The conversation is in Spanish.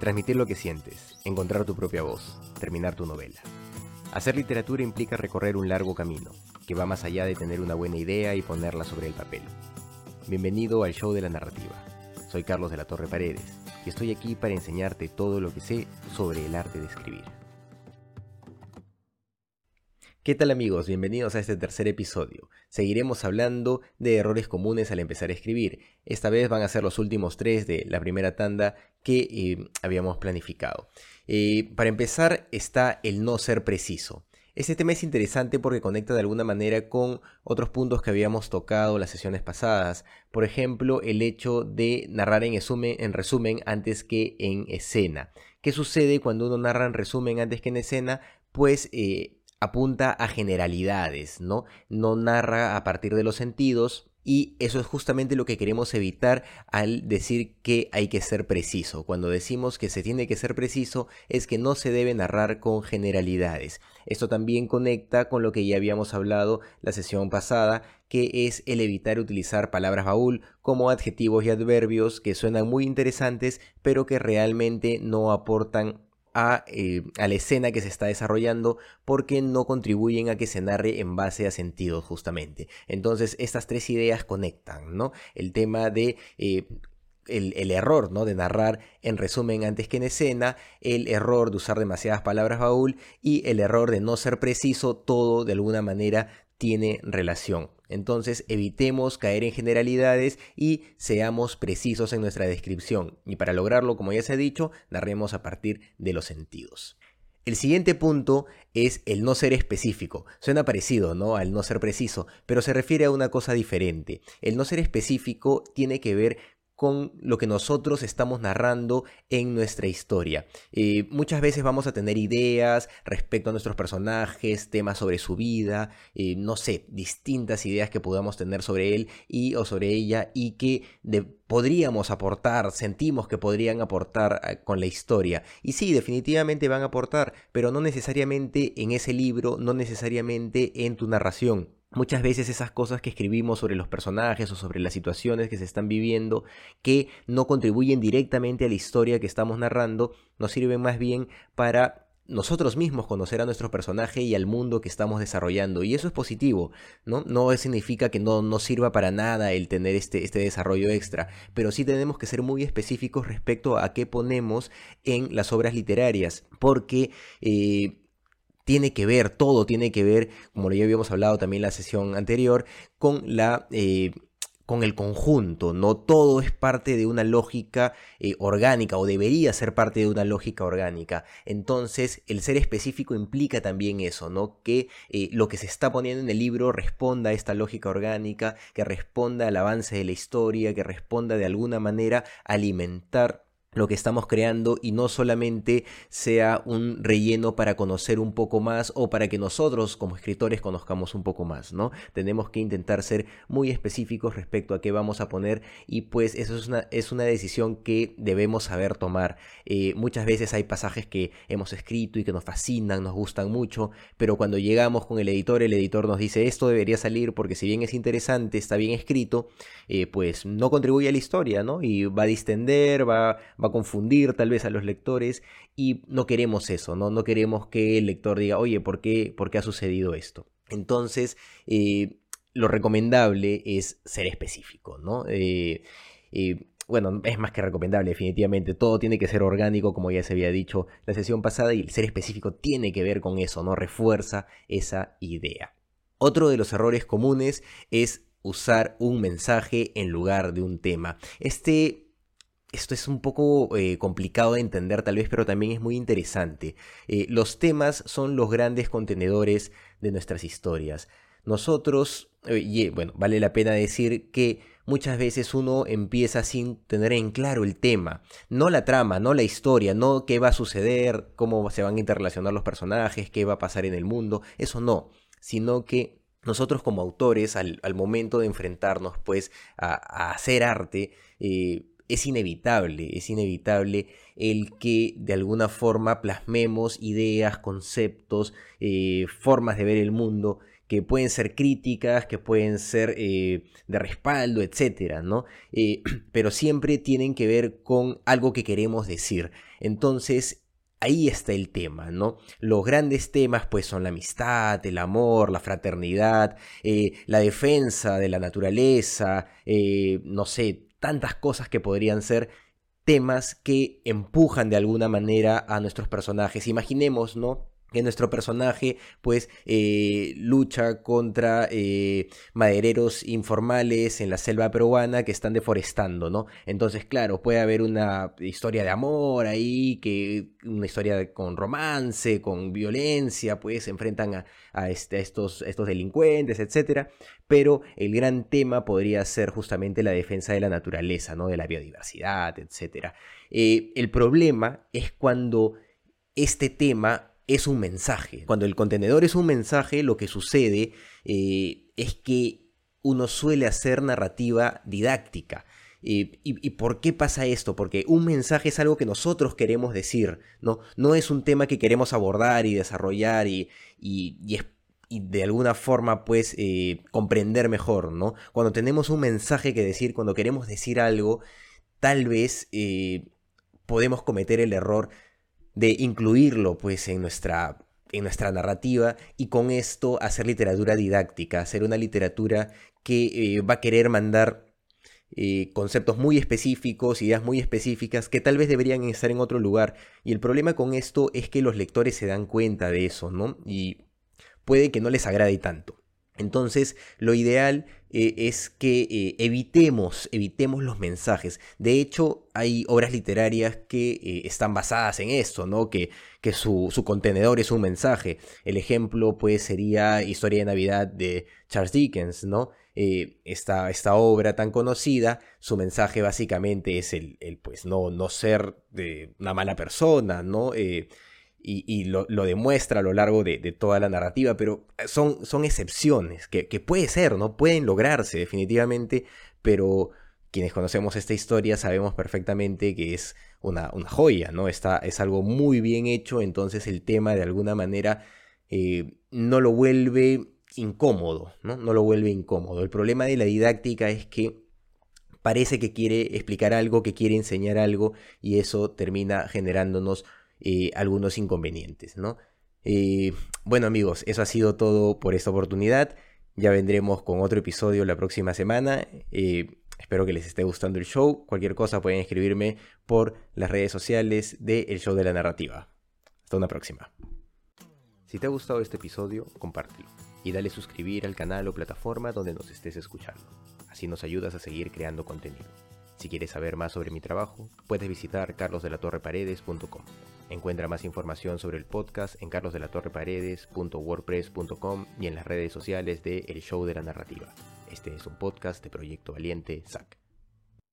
Transmitir lo que sientes, encontrar tu propia voz, terminar tu novela. Hacer literatura implica recorrer un largo camino, que va más allá de tener una buena idea y ponerla sobre el papel. Bienvenido al show de la narrativa. Soy Carlos de la Torre Paredes y estoy aquí para enseñarte todo lo que sé sobre el arte de escribir. ¿Qué tal amigos? Bienvenidos a este tercer episodio. Seguiremos hablando de errores comunes al empezar a escribir. Esta vez van a ser los últimos tres de la primera tanda que eh, habíamos planificado. Eh, para empezar está el no ser preciso. Este tema es interesante porque conecta de alguna manera con otros puntos que habíamos tocado las sesiones pasadas. Por ejemplo, el hecho de narrar en resumen, en resumen antes que en escena. ¿Qué sucede cuando uno narra en resumen antes que en escena? Pues eh, apunta a generalidades, ¿no? No narra a partir de los sentidos, y eso es justamente lo que queremos evitar al decir que hay que ser preciso. Cuando decimos que se tiene que ser preciso es que no se debe narrar con generalidades. Esto también conecta con lo que ya habíamos hablado la sesión pasada, que es el evitar utilizar palabras baúl como adjetivos y adverbios que suenan muy interesantes pero que realmente no aportan eh, a, la escena que se está desarrollando porque no contribuyen a que se narre en base a sentidos justamente. Entonces estas tres ideas conectan, ¿no? El tema de... Eh, el, error ¿no? de narrar en resumen antes que en escena, el error de usar demasiadas palabras baúl y el error de no ser preciso, todo de alguna manera tiene relación. Entonces evitemos caer en generalidades y seamos precisos en nuestra descripción. Y para lograrlo, como ya se ha dicho, narremos a partir de los sentidos. El siguiente punto es el no ser específico. Suena parecido, ¿no? Al no ser preciso, pero se refiere a una cosa diferente. El no ser específico tiene que ver con lo que nosotros estamos narrando en nuestra historia. Eh, muchas veces vamos a tener ideas respecto a nuestros personajes, temas sobre su vida, eh, no sé, distintas ideas que podamos tener sobre él y o sobre ella y que podríamos aportar, sentimos que podrían aportar eh, con la historia. Y sí, definitivamente van a aportar, pero no necesariamente en ese libro, no necesariamente en tu narración. Muchas veces esas cosas que escribimos sobre los personajes o sobre las situaciones que se están viviendo que no contribuyen directamente a la historia que estamos narrando, nos sirven más bien para nosotros mismos conocer a nuestro personaje y al mundo que estamos desarrollando. Y eso es positivo, ¿no? No significa que no, no sirva para nada el tener este, este desarrollo extra, pero sí tenemos que ser muy específicos respecto a qué ponemos en las obras literarias, porque... Eh, tiene que ver, todo tiene que ver, como ya habíamos hablado también en la sesión anterior, con la... Eh, con el conjunto, no todo es parte de una lógica eh, orgánica o debería ser parte de una lógica orgánica. Entonces, el ser específico implica también eso, ¿no? Que eh, lo que se está poniendo en el libro responda a esta lógica orgánica, que responda al avance de la historia, que responda de alguna manera a alimentar lo que estamos creando y no solamente sea un relleno para conocer un poco más o para que nosotros como escritores conozcamos un poco más, ¿no? Tenemos que intentar ser muy específicos respecto a qué vamos a poner y pues eso es una, es una decisión que debemos saber tomar. Eh, muchas veces hay pasajes que hemos escrito y que nos fascinan, nos gustan mucho, pero cuando llegamos con el editor, el editor nos dice esto debería salir porque si bien es interesante, está bien escrito, eh, pues no contribuye a la historia, ¿no? Y va a distender, va va a confundir tal vez a los lectores y no queremos eso, ¿no? No queremos que el lector diga, oye, ¿por qué, por qué ha sucedido esto? Entonces, eh, lo recomendable es ser específico, ¿no? Eh, eh, bueno, es más que recomendable, definitivamente. Todo tiene que ser orgánico, como ya se había dicho la sesión pasada, y el ser específico tiene que ver con eso, ¿no? Refuerza esa idea. Otro de los errores comunes es usar un mensaje en lugar de un tema. Este esto es un poco eh, complicado de entender tal vez, pero también es muy interesante. Eh, los temas son los grandes contenedores de nuestras historias. Nosotros, eh, bueno, vale la pena decir que muchas veces uno empieza sin tener en claro el tema, no la trama, no la historia, no qué va a suceder, cómo se van a interrelacionar los personajes, qué va a pasar en el mundo, eso no, sino que nosotros como autores, al, momento de enfrentarnos pues a, hacer arte, es inevitable, es inevitable el que de alguna forma plasmemos ideas, conceptos, eh, formas de ver el mundo que pueden ser críticas, que pueden ser eh, de respaldo, etcétera, ¿no? Eh, pero siempre tienen que ver con algo que queremos decir. Entonces, ahí está el tema, ¿no? Los grandes temas pues son la amistad, el amor, la fraternidad, la defensa de la naturaleza, no sé, tantas cosas que podrían ser temas que empujan de alguna manera a nuestros personajes. Imaginemos, ¿no? Que nuestro personaje pues eh, lucha contra eh, madereros informales en la selva peruana que están deforestando, ¿no? Entonces, claro, puede haber una historia de amor ahí, que una historia con romance, con violencia, pues se enfrentan a, este, estos, estos delincuentes, etc. Pero el gran tema podría ser justamente la defensa de la naturaleza, ¿no? De la biodiversidad, etc. Eh, el problema es cuando este tema es un mensaje. Cuando el contenedor es un mensaje, lo que sucede eh, es que uno suele hacer narrativa didáctica. Eh, y, por qué pasa esto? Porque un mensaje es algo que nosotros queremos decir, ¿no? No es un tema que queremos abordar y desarrollar y, de alguna forma, pues, eh, comprender mejor, ¿no? Cuando tenemos un mensaje que decir, cuando queremos decir algo, tal vez podemos cometer el error de incluirlo pues en nuestra, en nuestra narrativa y con esto hacer literatura didáctica, hacer una literatura que eh, va a querer mandar eh, conceptos muy específicos, ideas muy específicas que tal vez deberían estar en otro lugar. Y el problema con esto es que los lectores se dan cuenta de eso, ¿no? Y puede que no les agrade tanto. Entonces, lo ideal eh, es que eh, evitemos, evitemos los mensajes. De hecho, hay obras literarias que eh, están basadas en esto, ¿no? Que, que su, contenedor es un mensaje. El ejemplo, pues, sería Historia de Navidad de Charles Dickens, ¿no? esta, esta, obra tan conocida, su mensaje básicamente es el, el pues, no, no ser de una mala persona, ¿no? Y, lo, demuestra a lo largo de, toda la narrativa, pero son, son excepciones, que, puede ser, ¿no? Pueden lograrse definitivamente, pero quienes conocemos esta historia sabemos perfectamente que es una, una joya, ¿no? Está, es algo muy bien hecho, entonces el tema de alguna manera eh, no lo vuelve incómodo, ¿no? No lo vuelve incómodo. El problema de la didáctica es que parece que quiere explicar algo, que quiere enseñar algo, y eso termina generándonos eh, algunos inconvenientes, ¿no? Eh, bueno amigos, eso ha sido todo por esta oportunidad. Ya vendremos con otro episodio la próxima semana. Eh, espero que les esté gustando el show. Cualquier cosa pueden escribirme por las redes sociales de El Show de la Narrativa. Hasta una próxima. Si te ha gustado este episodio, compártelo y dale suscribir al canal o plataforma donde nos estés escuchando. Así nos ayudas a seguir creando contenido. Si quieres saber más sobre mi trabajo, puedes visitar carlosdelatorreparedes.com. Encuentra más información sobre el podcast en carlosdelatorreparedes.wordpress.com y en las redes sociales de El Show de la Narrativa. Este es un podcast de Proyecto Valiente, SAC.